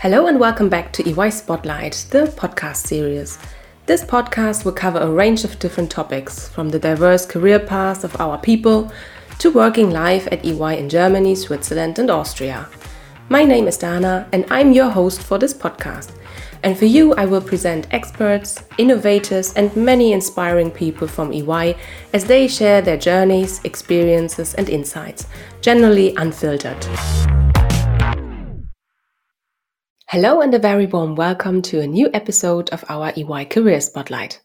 Hello and welcome back to EY Spotlight, the podcast series. This podcast will cover a range of different topics, from the diverse career paths of our people to working life at EY in Germany, Switzerland, and Austria. My name is Dana, and I'm your host for this podcast. And for you, I will present experts, innovators, and many inspiring people from EY as they share their journeys, experiences, and insights, generally unfiltered. Hello, and a very warm welcome to a new episode of our EY Career Spotlight.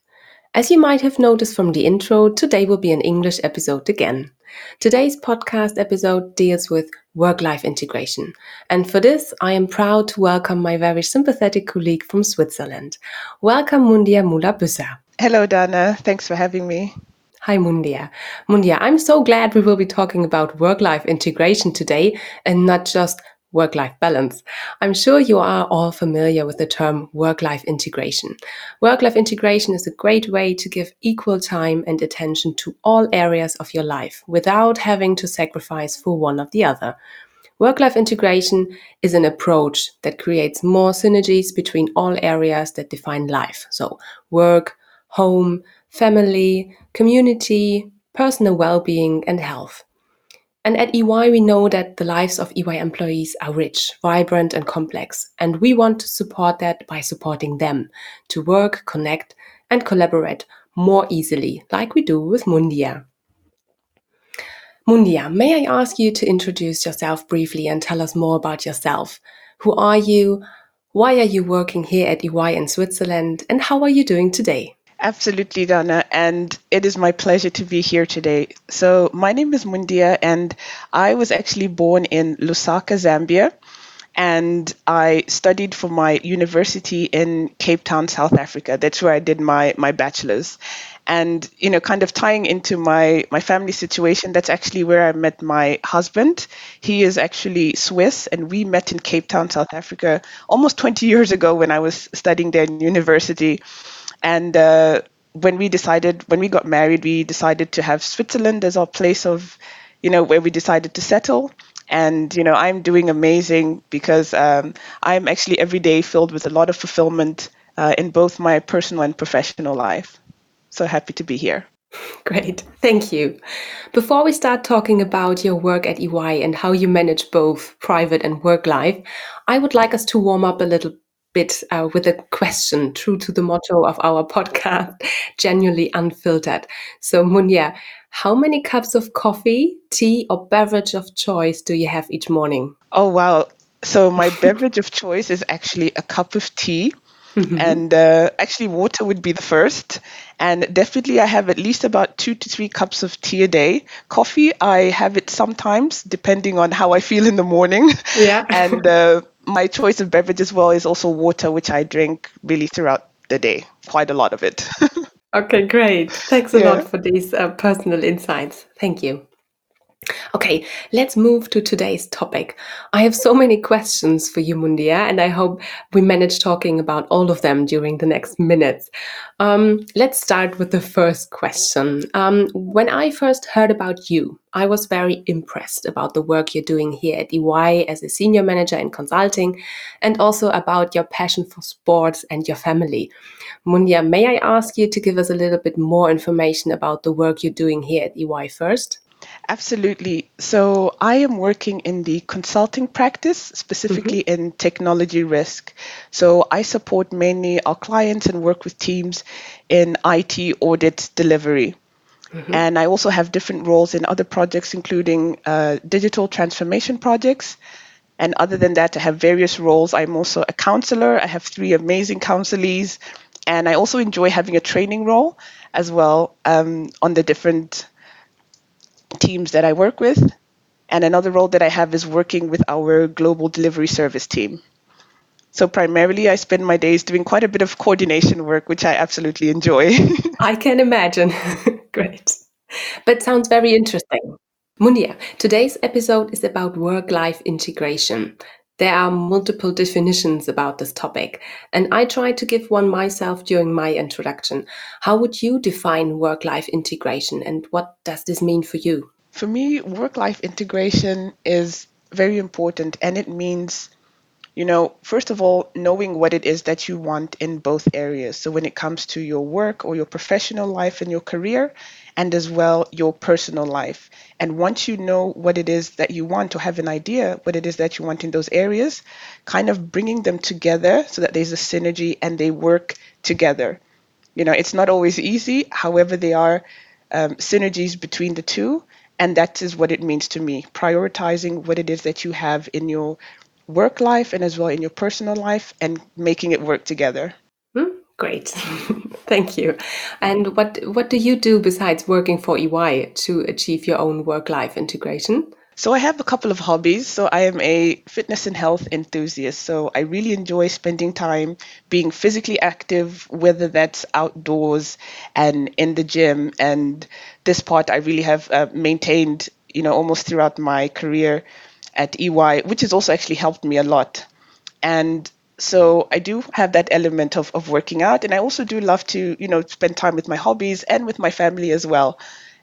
As you might have noticed from the intro, today will be an English episode again. Today's podcast episode deals with work life integration. And for this, I am proud to welcome my very sympathetic colleague from Switzerland. Welcome, Mundia Moola-Büsser. Hello, Dana. Thanks for having me. Hi, Mundia. Mundia, I'm so glad we will be talking about work life integration today and not just work life balance. I'm sure you are all familiar with the term work life integration. Work life integration is a great way to give equal time and attention to all areas of your life without having to sacrifice for one or the other. Work life integration is an approach that creates more synergies between all areas that define life. So, work, home, family, community, personal well being, and health. And at EY, we know that the lives of EY employees are rich, vibrant, and complex. And we want to support that by supporting them to work, connect, and collaborate more easily, like we do with Mundia. Mundia, may I ask you to introduce yourself briefly and tell us more about yourself? Who are you? Why are you working here at EY in Switzerland? And how are you doing today? Absolutely, Dana, and it is my pleasure to be here today. So, my name is Mundia, and I was actually born in Lusaka, Zambia, and I studied for my university in Cape Town, South Africa. That's where I did my my bachelor's. And you know, kind of tying into my my family situation, that's actually where I met my husband. He is actually Swiss, and we met in Cape Town, South Africa, almost 20 years ago when I was studying there in university. And uh, when we decided, when we got married, we decided to have Switzerland as our place of, you know, where we decided to settle. And, you know, I'm doing amazing because um, I'm actually every day filled with a lot of fulfillment uh, in both my personal and professional life. So happy to be here. Great, thank you. Before we start talking about your work at EY and how you manage both private and work life, I would like us to warm up a little bit uh, with a question true to the motto of our podcast, genuinely unfiltered. So, Munya, how many cups of coffee, tea, or beverage of choice do you have each morning? Oh, wow. So, my beverage of choice is actually a cup of tea. Mm-hmm. And uh, actually, water would be the first. And definitely, I have at least about two to three cups of tea a day. Coffee, I have it sometimes, depending on how I feel in the morning. Yeah. and uh, my choice of beverage as well is also water, which I drink really throughout the day, quite a lot of it. okay, great. Thanks a yeah. lot for these uh, personal insights. Thank you. Okay, let's move to today's topic. I have so many questions for you, Mundia, and I hope we manage talking about all of them during the next minutes. Um, let's start with the first question. Um, when I first heard about you, I was very impressed about the work you're doing here at EY as a senior manager in consulting, and also about your passion for sports and your family. Mundia, may I ask you to give us a little bit more information about the work you're doing here at EY first? Absolutely. So I am working in the consulting practice, specifically mm-hmm. in technology risk. So I support mainly our clients and work with teams in IT audit delivery. Mm-hmm. And I also have different roles in other projects, including uh, digital transformation projects. And other than that, I have various roles. I'm also a counselor. I have three amazing counselees. And I also enjoy having a training role as well um, on the different teams that I work with. And another role that I have is working with our global delivery service team. So primarily, I spend my days doing quite a bit of coordination work, which I absolutely enjoy. I can imagine. Great. But sounds very interesting. Munia, today's episode is about work life integration. There are multiple definitions about this topic, and I tried to give one myself during my introduction. How would you define work life integration, and what does this mean for you? For me, work life integration is very important, and it means you know, first of all, knowing what it is that you want in both areas. So when it comes to your work or your professional life and your career, and as well your personal life. And once you know what it is that you want or have an idea what it is that you want in those areas, kind of bringing them together so that there's a synergy and they work together. You know, it's not always easy, however, there are um, synergies between the two. And that is what it means to me prioritizing what it is that you have in your work life and as well in your personal life and making it work together. Great. Thank you. And what what do you do besides working for EY to achieve your own work life integration? So I have a couple of hobbies. So I am a fitness and health enthusiast. So I really enjoy spending time being physically active, whether that's outdoors and in the gym. And this part I really have uh, maintained, you know, almost throughout my career at EY, which has also actually helped me a lot. And so I do have that element of, of working out. And I also do love to, you know, spend time with my hobbies and with my family as well.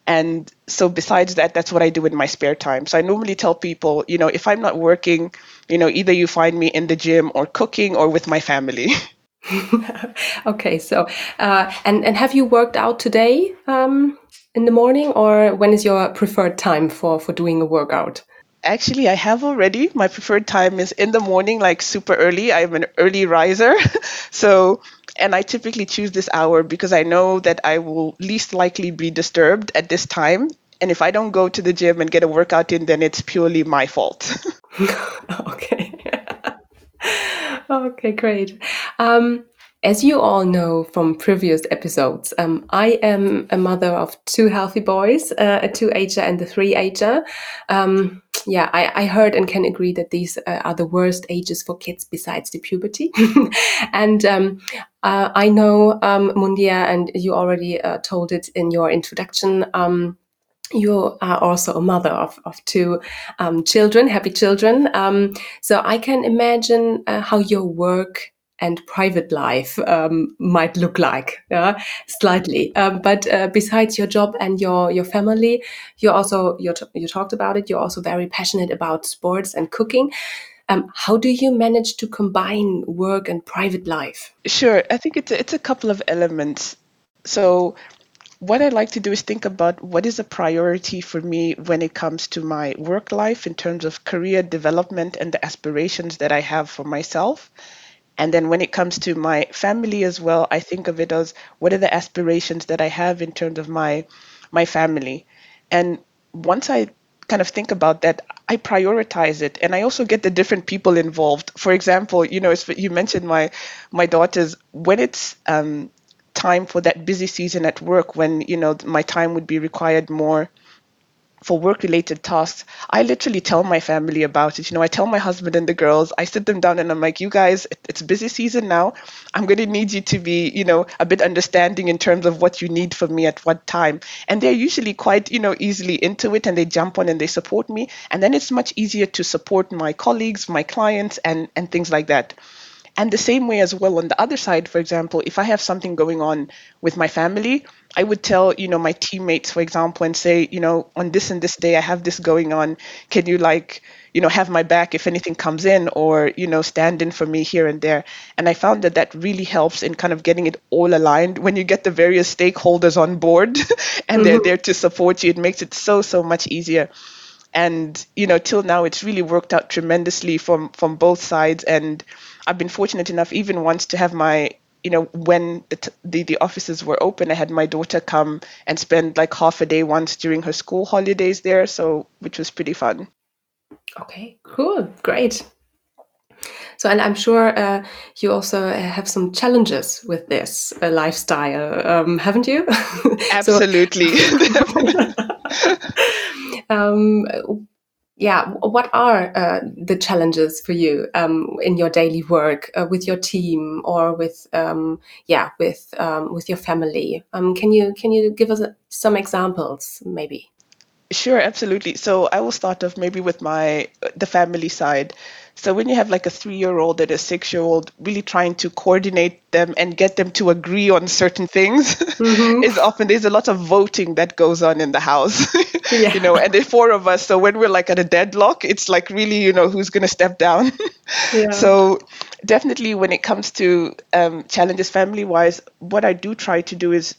And so besides that, that's what I do in my spare time. So I normally tell people, you know, if I'm not working, you know, either you find me in the gym or cooking or with my family. okay, so uh, and and have you worked out today um, in the morning, or when is your preferred time for for doing a workout? Actually, I have already. My preferred time is in the morning, like super early. I'm an early riser. so, and I typically choose this hour because I know that I will least likely be disturbed at this time. And if I don't go to the gym and get a workout in, then it's purely my fault. okay. okay, great. Um, as you all know from previous episodes, um, I am a mother of two healthy boys, uh, a two ager and a three ager. Um, yeah, I, I, heard and can agree that these uh, are the worst ages for kids besides the puberty. and um, uh, I know, um, Mundia, and you already uh, told it in your introduction. Um, you are also a mother of, of two um, children, happy children. Um, so I can imagine uh, how your work and private life um, might look like yeah, slightly. Um, but uh, besides your job and your your family, you also you you talked about it. You're also very passionate about sports and cooking. Um, how do you manage to combine work and private life? Sure, I think it's a, it's a couple of elements. So what I like to do is think about what is a priority for me when it comes to my work life in terms of career development and the aspirations that I have for myself. And then when it comes to my family as well, I think of it as what are the aspirations that I have in terms of my my family. And once I kind of think about that, I prioritize it, and I also get the different people involved. For example, you know, you mentioned my my daughters. When it's um, time for that busy season at work, when you know my time would be required more for work related tasks, I literally tell my family about it. You know, I tell my husband and the girls, I sit them down and I'm like, you guys, it's busy season now. I'm going to need you to be, you know, a bit understanding in terms of what you need from me at what time. And they're usually quite, you know, easily into it and they jump on and they support me. And then it's much easier to support my colleagues, my clients, and, and things like that. And the same way as well on the other side, for example, if I have something going on with my family, I would tell, you know, my teammates, for example, and say, you know, on this and this day, I have this going on. Can you like, you know, have my back if anything comes in or, you know, stand in for me here and there. And I found that that really helps in kind of getting it all aligned. When you get the various stakeholders on board and mm-hmm. they're there to support you, it makes it so, so much easier and you know till now it's really worked out tremendously from from both sides and i've been fortunate enough even once to have my you know when the, the, the offices were open i had my daughter come and spend like half a day once during her school holidays there so which was pretty fun okay cool great so, and I'm sure uh, you also uh, have some challenges with this uh, lifestyle, um, haven't you? Absolutely. um, yeah, what are uh, the challenges for you um, in your daily work uh, with your team or with um, yeah with um, with your family? Um, can you can you give us uh, some examples, maybe? Sure, absolutely. So I will start off maybe with my the family side. So when you have like a three-year-old and a six-year-old, really trying to coordinate them and get them to agree on certain things mm-hmm. is often there's a lot of voting that goes on in the house. Yeah. you know, and there's four of us. So when we're like at a deadlock, it's like really, you know, who's going to step down. yeah. So definitely when it comes to um, challenges family-wise, what I do try to do is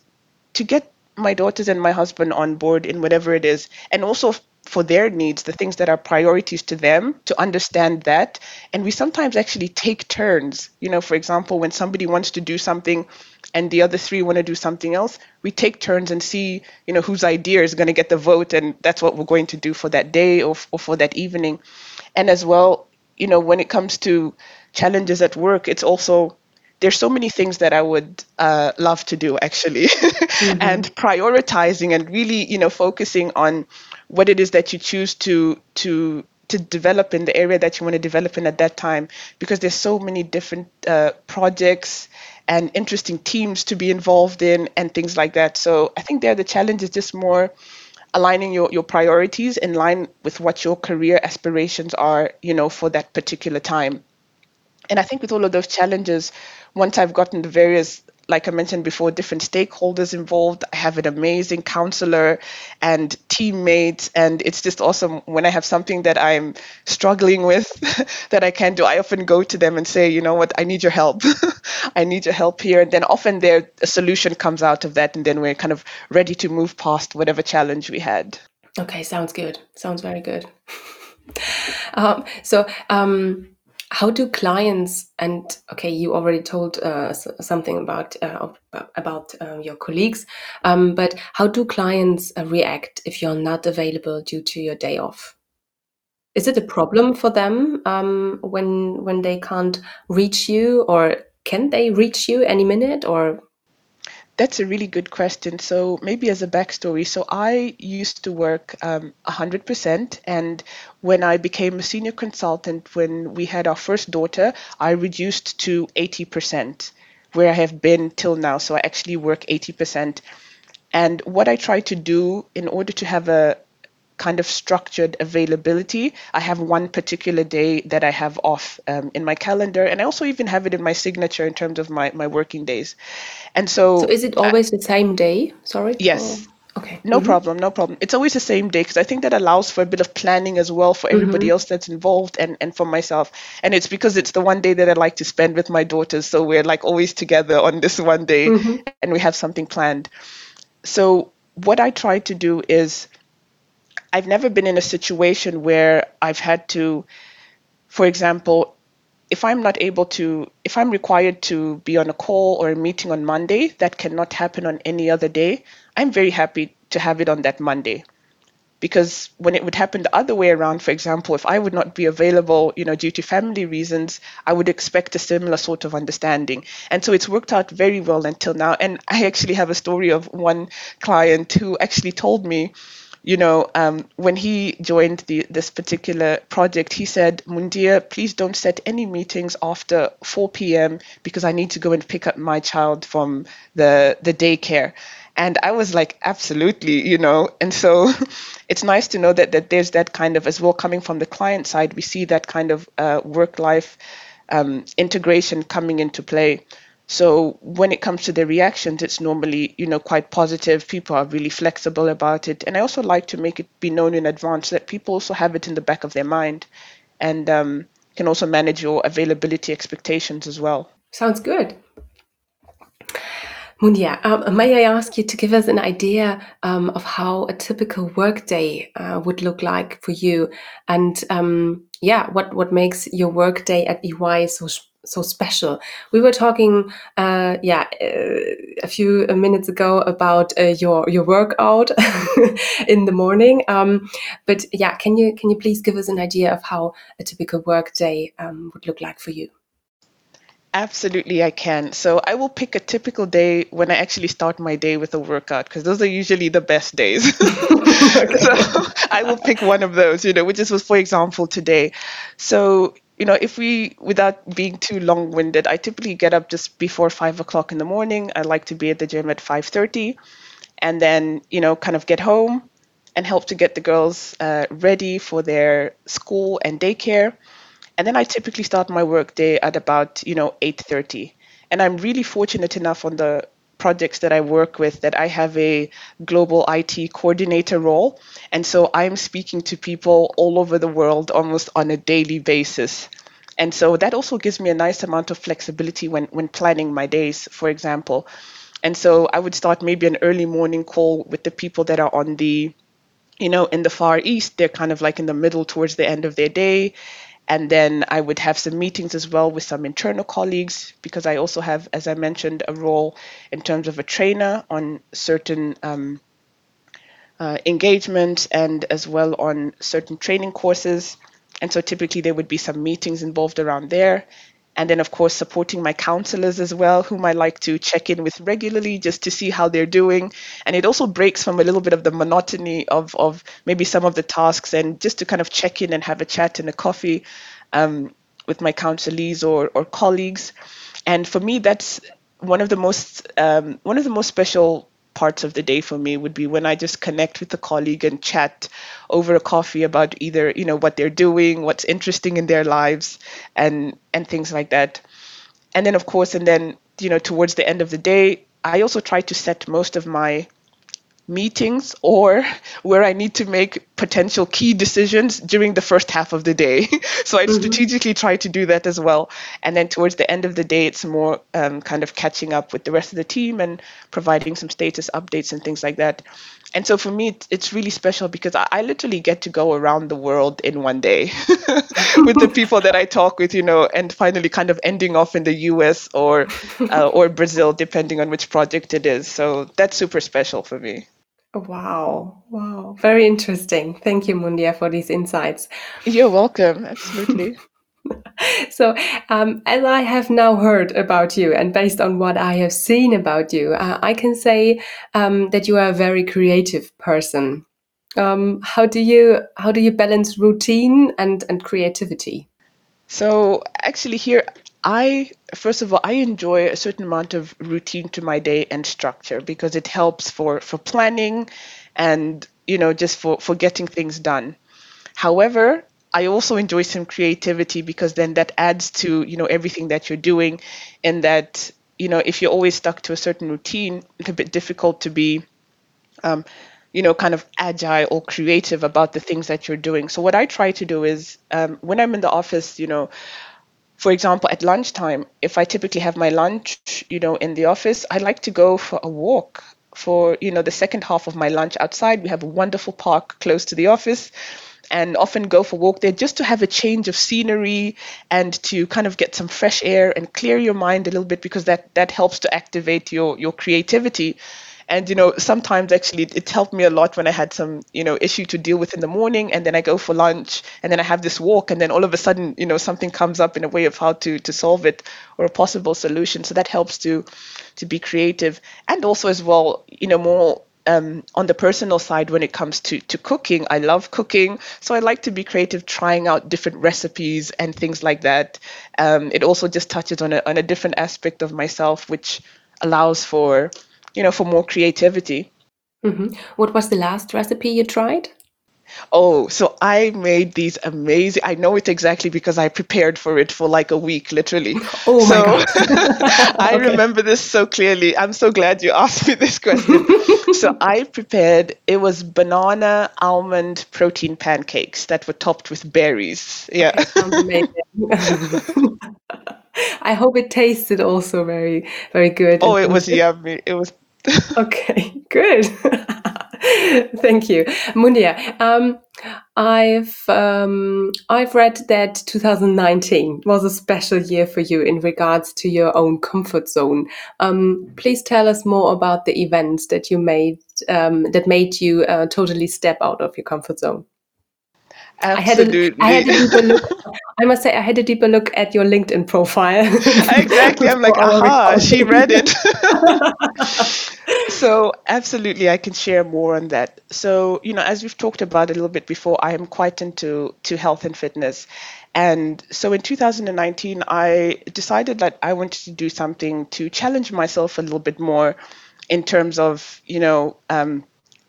to get my daughters and my husband on board in whatever it is, and also for their needs, the things that are priorities to them, to understand that. And we sometimes actually take turns. You know, for example, when somebody wants to do something and the other three want to do something else, we take turns and see, you know, whose idea is going to get the vote, and that's what we're going to do for that day or, or for that evening. And as well, you know, when it comes to challenges at work, it's also there's so many things that I would uh, love to do actually, mm-hmm. and prioritizing and really, you know, focusing on what it is that you choose to to to develop in the area that you want to develop in at that time, because there's so many different uh, projects and interesting teams to be involved in and things like that. So I think there the challenge is just more aligning your, your priorities in line with what your career aspirations are, you know, for that particular time. And I think with all of those challenges, once I've gotten the various, like I mentioned before, different stakeholders involved, I have an amazing counselor and teammates. And it's just awesome when I have something that I'm struggling with that I can't do. I often go to them and say, you know what, I need your help. I need your help here. And then often there a solution comes out of that. And then we're kind of ready to move past whatever challenge we had. Okay, sounds good. Sounds very good. um, so, um, how do clients and okay you already told uh, something about uh, about uh, your colleagues um, but how do clients uh, react if you're not available due to your day off? Is it a problem for them um, when when they can't reach you or can they reach you any minute or that's a really good question. So maybe as a backstory, so I used to work um, 100%, and when I became a senior consultant, when we had our first daughter, I reduced to 80%, where I have been till now. So I actually work 80%. And what I try to do in order to have a kind of structured availability. I have one particular day that I have off um, in my calendar, and I also even have it in my signature in terms of my, my working days. And so, so is it always the same day? Sorry. Yes. Or? Okay. No mm-hmm. problem, no problem. It's always the same day because I think that allows for a bit of planning as well for everybody mm-hmm. else that's involved and, and for myself. And it's because it's the one day that I like to spend with my daughters. So we're like always together on this one day mm-hmm. and we have something planned. So what I try to do is I've never been in a situation where I've had to, for example, if I'm not able to, if I'm required to be on a call or a meeting on Monday, that cannot happen on any other day. I'm very happy to have it on that Monday. Because when it would happen the other way around, for example, if I would not be available, you know, due to family reasons, I would expect a similar sort of understanding. And so it's worked out very well until now. And I actually have a story of one client who actually told me, you know, um, when he joined the, this particular project, he said, Mundia, please don't set any meetings after 4 p.m. because I need to go and pick up my child from the, the daycare. And I was like, absolutely, you know. And so it's nice to know that, that there's that kind of, as well, coming from the client side, we see that kind of uh, work life um, integration coming into play. So when it comes to the reactions, it's normally, you know, quite positive. People are really flexible about it. And I also like to make it be known in advance that people also have it in the back of their mind and um, can also manage your availability expectations as well. Sounds good. Mundia, um, may I ask you to give us an idea um, of how a typical workday uh, would look like for you, and um, yeah, what what makes your workday at EY so so special. We were talking, uh, yeah, uh, a few minutes ago about uh, your your workout in the morning. Um, but yeah, can you can you please give us an idea of how a typical work day um, would look like for you? Absolutely, I can. So I will pick a typical day when I actually start my day with a workout because those are usually the best days. so I will pick one of those, you know, which is was for example today. So you know, if we, without being too long-winded, I typically get up just before five o'clock in the morning. I like to be at the gym at five thirty, and then you know, kind of get home and help to get the girls uh, ready for their school and daycare. And then I typically start my work day at about, you know, 8:30. And I'm really fortunate enough on the projects that I work with that I have a global IT coordinator role. And so I'm speaking to people all over the world almost on a daily basis. And so that also gives me a nice amount of flexibility when, when planning my days, for example. And so I would start maybe an early morning call with the people that are on the, you know, in the Far East. They're kind of like in the middle towards the end of their day. And then I would have some meetings as well with some internal colleagues because I also have, as I mentioned, a role in terms of a trainer on certain um, uh, engagements and as well on certain training courses. And so typically there would be some meetings involved around there. And then, of course, supporting my counselors as well, whom I like to check in with regularly just to see how they're doing. And it also breaks from a little bit of the monotony of, of maybe some of the tasks and just to kind of check in and have a chat and a coffee um, with my counselees or, or colleagues. And for me, that's one of the most um, one of the most special parts of the day for me would be when I just connect with a colleague and chat over a coffee about either you know what they're doing, what's interesting in their lives, and and things like that. And then of course, and then you know towards the end of the day, I also try to set most of my meetings or where I need to make potential key decisions during the first half of the day. so I mm-hmm. strategically try to do that as well. And then towards the end of the day, it's more um, kind of catching up with the rest of the team and providing some status updates and things like that. And so for me, it's really special because I, I literally get to go around the world in one day with the people that I talk with, you know, and finally kind of ending off in the US or uh, or Brazil, depending on which project it is. So that's super special for me. Wow. Wow. Very interesting. Thank you, Mundia, for these insights. You're welcome. Absolutely. so, um, as I have now heard about you, and based on what I have seen about you, uh, I can say um, that you are a very creative person. Um, how do you how do you balance routine and and creativity? So, actually, here I first of all I enjoy a certain amount of routine to my day and structure because it helps for for planning and you know just for for getting things done. However, I also enjoy some creativity because then that adds to you know everything that you're doing, and that you know if you're always stuck to a certain routine, it's a bit difficult to be, um, you know, kind of agile or creative about the things that you're doing. So what I try to do is um, when I'm in the office, you know, for example, at lunchtime, if I typically have my lunch, you know, in the office, I like to go for a walk for, you know, the second half of my lunch outside. We have a wonderful park close to the office and often go for a walk there just to have a change of scenery and to kind of get some fresh air and clear your mind a little bit because that that helps to activate your your creativity. And you know sometimes actually it, helped me a lot when i had some you know issue to deal with in the morning and then i go for lunch and then i have this walk and then all of a sudden you know something comes up in a way of how to to solve it or a possible solution. So that helps to to be creative. And also as well you know more um, on the personal side when it comes to to cooking i love cooking so i like to be creative trying out different recipes and things like that um, it also just touches on a, on a different aspect of myself which allows for you know, for more creativity. Mm-hmm. What was the last recipe you tried? Oh, so I made these amazing. I know it exactly because I prepared for it for like a week, literally. Oh my god! I okay. remember this so clearly. I'm so glad you asked me this question. so I prepared. It was banana almond protein pancakes that were topped with berries. Yeah. Okay. I hope it tasted also very, very good. Oh, it was yummy. It was okay, good. Thank you, Mundia. Um, I've um, I've read that 2019 was a special year for you in regards to your own comfort zone. Um, please tell us more about the events that you made um, that made you uh, totally step out of your comfort zone. Absolutely. I had, a, I had a deeper look. I must say, I had a deeper look at your LinkedIn profile. exactly. I'm like, aha, she read it. so, absolutely, I can share more on that. So, you know, as we've talked about a little bit before, I am quite into to health and fitness. And so in 2019, I decided that I wanted to do something to challenge myself a little bit more in terms of, you know, um,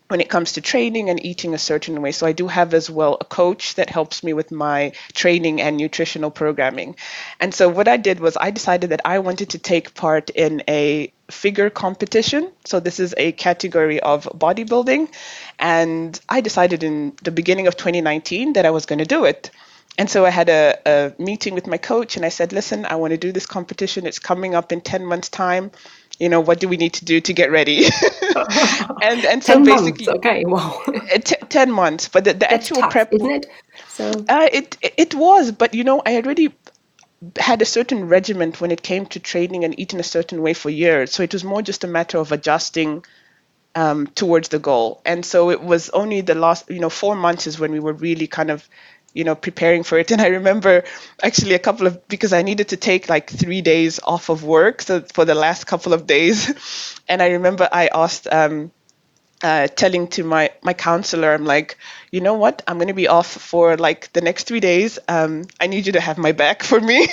when it comes to training and eating a certain way. So I do have as well a coach that helps me with my training and nutritional programming. And so what I did was I decided that I wanted to take part in a figure competition. So this is a category of bodybuilding. And I decided in the beginning of 2019 that I was going to do it. And so I had a, a meeting with my coach and I said, listen, I want to do this competition. It's coming up in 10 months' time you know what do we need to do to get ready? And and so basically months. okay wow. t- 10 months but the, the actual tough, prep isn't it? So uh, it it was but you know i had already had a certain regiment when it came to training and eating a certain way for years. So it was more just a matter of adjusting um, towards the goal. And so it was only the last you know four months is when we were really kind of you know preparing for it and i remember actually a couple of because i needed to take like three days off of work so for the last couple of days and i remember i asked um, uh, telling to my my counselor, I'm like, you know what? I'm going to be off for like the next three days. Um, I need you to have my back for me.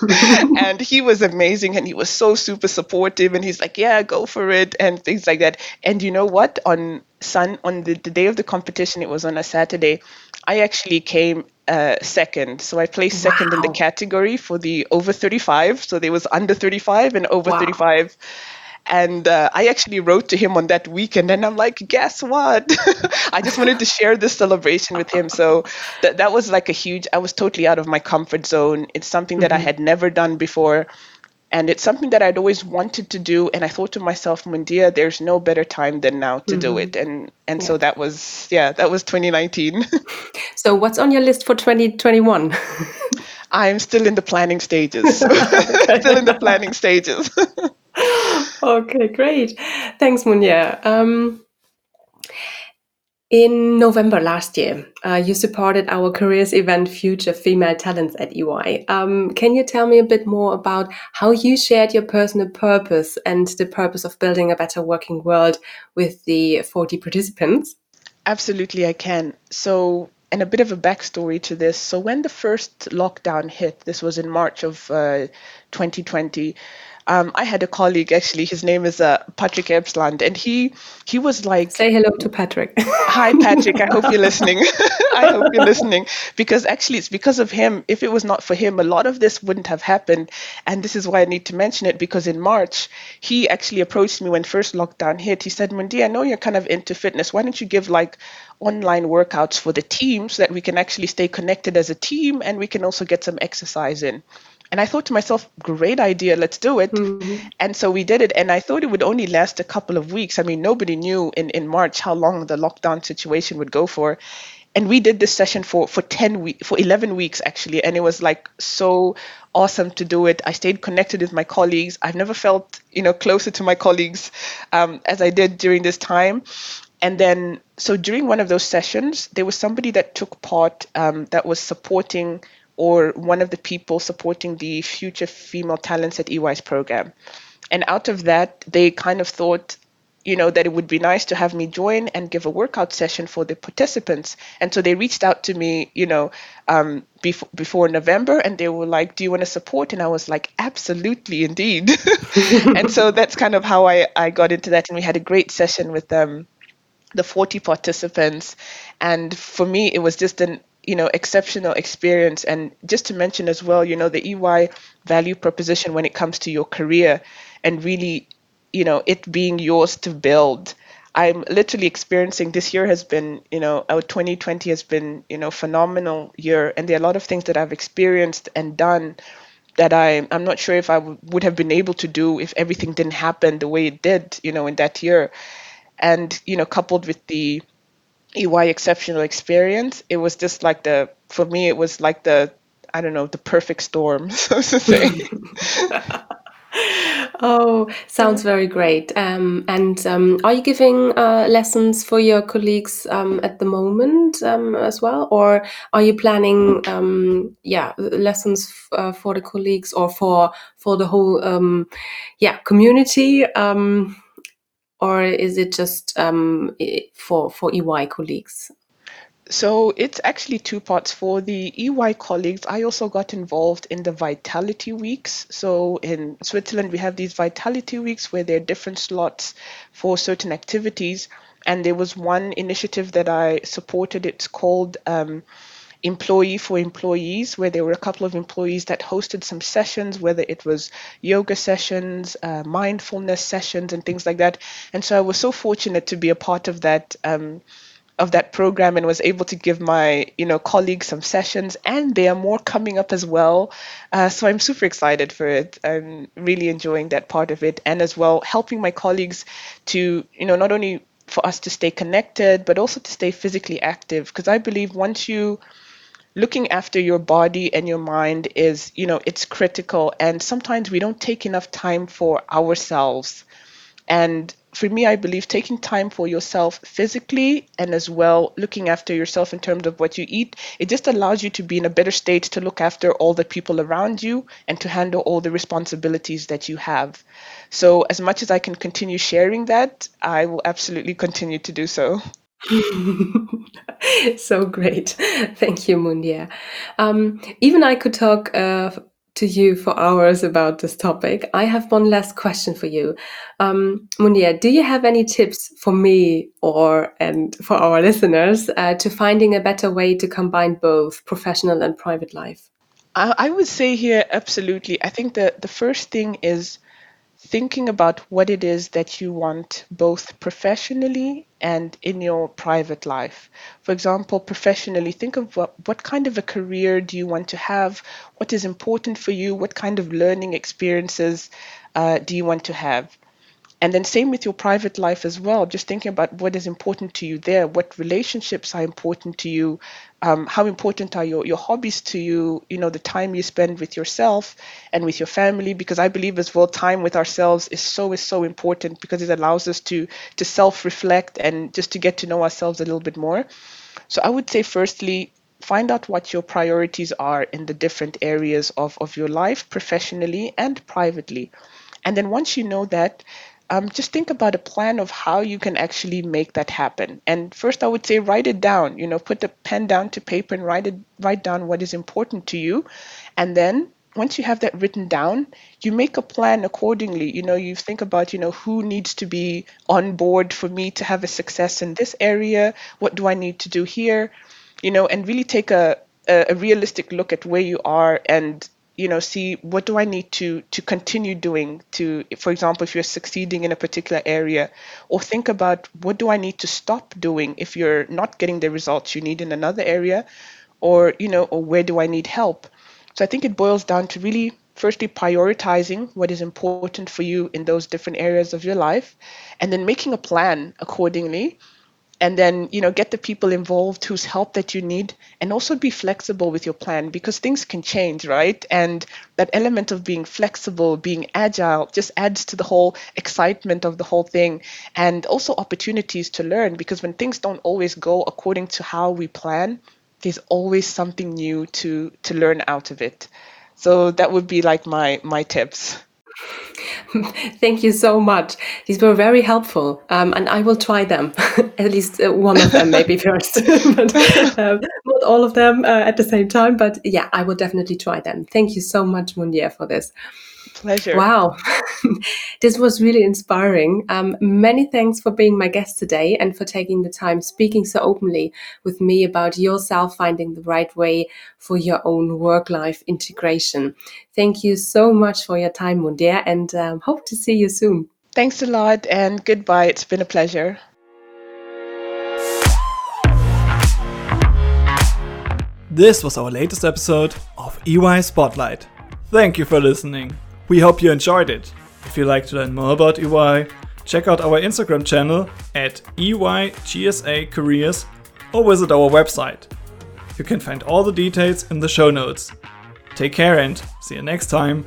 and he was amazing, and he was so super supportive. And he's like, yeah, go for it, and things like that. And you know what? On Sun on the, the day of the competition, it was on a Saturday. I actually came uh, second. So I placed wow. second in the category for the over 35. So there was under 35 and over wow. 35 and uh, I actually wrote to him on that weekend, and I'm like, guess what? I just wanted to share this celebration with him. So that that was like a huge. I was totally out of my comfort zone. It's something that mm-hmm. I had never done before, and it's something that I'd always wanted to do. And I thought to myself, Mundia, there's no better time than now to mm-hmm. do it. And and yeah. so that was yeah, that was 2019. so what's on your list for 2021? I'm still in the planning stages. still in the planning stages okay, great. Thanks, Munya. Um, in November last year, uh, you supported our careers event Future Female Talents at EY. Um, can you tell me a bit more about how you shared your personal purpose and the purpose of building a better working world with the 40 participants? Absolutely, I can. So, and a bit of a backstory to this. So, when the first lockdown hit, this was in March of uh, 2020 um, I had a colleague actually. His name is uh, Patrick Ebsland, and he he was like, "Say hello to Patrick." Hi, Patrick. I hope you're listening. I hope you're listening because actually it's because of him. If it was not for him, a lot of this wouldn't have happened. And this is why I need to mention it because in March he actually approached me when first lockdown hit. He said, "Mundi, I know you're kind of into fitness. Why don't you give like online workouts for the team so that we can actually stay connected as a team and we can also get some exercise in?" And I thought to myself, great idea, let's do it. Mm-hmm. And so we did it. And I thought it would only last a couple of weeks. I mean, nobody knew in, in March how long the lockdown situation would go for. And we did this session for, for 10 weeks, for 11 weeks actually. And it was like so awesome to do it. I stayed connected with my colleagues. I've never felt, you know, closer to my colleagues um, as I did during this time. And then, so during one of those sessions, there was somebody that took part um, that was supporting or one of the people supporting the Future Female Talents at EY's program. And out of that, they kind of thought, you know, that it would be nice to have me join and give a workout session for the participants. And so they reached out to me, you know, um, before, before November and they were like, Do you want to support? And I was like, Absolutely, indeed. and so that's kind of how I, I got into that. And we had a great session with them. Um, the 40 participants and for me it was just an you know exceptional experience. And just to mention as well you know the EY value proposition when it comes to your career and really you know it being yours to build. I'm literally experiencing this year has been, you know, our 2020 has been, you know, phenomenal year, and there are a lot of things that I've experienced and done that I I'm not sure if I w- would have been able to do if everything didn't happen the way it did, you know, in that year, and you know, coupled with the EY exceptional experience. It was just like the for me it was like the I don't know the perfect storm, so to say. oh, sounds very great. Um, and um, are you giving uh, lessons for your colleagues um, at the moment um, as well, or are you planning, um, yeah, lessons uh, for the colleagues or for for the whole, um, yeah, community? Or is it just um, for for EY colleagues? So it's actually two parts. For the EY colleagues, I also got involved in the Vitality Weeks. So in Switzerland, we have these Vitality Weeks where there are different slots for certain activities. And there was one initiative that I supported. It's called um, employee for employees, where there were a couple of employees that hosted some sessions, whether it was yoga sessions, uh, mindfulness sessions, and things like that. And so I was so fortunate to be a part of that. Um, of that program and was able to give my you know colleagues some sessions and there are more coming up as well uh, so i'm super excited for it i'm really enjoying that part of it and as well helping my colleagues to you know not only for us to stay connected but also to stay physically active because i believe once you looking after your body and your mind is, you know, it's critical. And sometimes we don't take enough time for ourselves. And for me, I believe taking time for yourself physically and as well looking after yourself in terms of what you eat, it just allows you to be in a better state to look after all the people around you and to handle all the responsibilities that you have. So, as much as I can continue sharing that, I will absolutely continue to do so. so great. Thank you, Mundia. Um, even I could talk uh, to you for hours about this topic. I have one last question for you. Um, Mundia, do you have any tips for me or and for our listeners uh, to finding a better way to combine both professional and private life? I, I would say here, absolutely. I think that the first thing is thinking about what it is that you want both professionally and in your private life. For example, professionally, think of what, what kind of a career do you want to have? What is important for you? What kind of learning experiences uh, do you want to have? And then same with your private life as well. Just thinking about what is important to you there, what relationships are important to you, um, how important are your, your hobbies to you, you know, the time you spend with yourself and with your family, because I believe as well time with ourselves is so is so important because it allows us to to self-reflect and just to get to know ourselves a little bit more. So I would say firstly, find out what your priorities are in the different areas of, of your life, professionally and privately. And then once you know that, um, just think about a plan of how you can actually make that happen. And first, I would say write it down. You know, put the pen down to paper and write it, write down what is important to you, and then once you have that written down, you make a plan accordingly. You know, you think about, you know, who needs to be on board for me to have a success in this area? What do I need to do here? You know, and really take a, a, a realistic look at where you are and you know see what do i need to to continue doing to for example if you're succeeding in a particular area or think about what do i need to stop doing if you're not getting the results you need in another area or you know or where do i need help? So i think it boils down to really firstly prioritizing what is important for you in those different areas of your life and then making a plan accordingly and then you know get the people involved whose help that you need and also be flexible with your plan because things can change right? And that element of being flexible being agile just adds to the whole excitement of the whole thing and also opportunities to learn because when things don't always go according to how we plan there's always something new to to learn out of it. So that would be like my my tips Thank you so much. These were very helpful, um, and I will try them. at least uh, one of them, maybe first, but um, not all of them uh, at the same time. But yeah, I will definitely try them. Thank you so much, Mundia, for this. Pleasure. Wow. this was really inspiring. Um, many thanks for being my guest today and for taking the time speaking so openly with me about yourself finding the right way for your own work life integration. Thank you so much for your time, Mundia, and um, hope to see you soon. Thanks a lot and goodbye. It's been a pleasure. This was our latest episode of EY Spotlight. Thank you for listening. We hope you enjoyed it. If you'd like to learn more about EY, check out our Instagram channel at EYGSA Careers or visit our website. You can find all the details in the show notes. Take care and see you next time.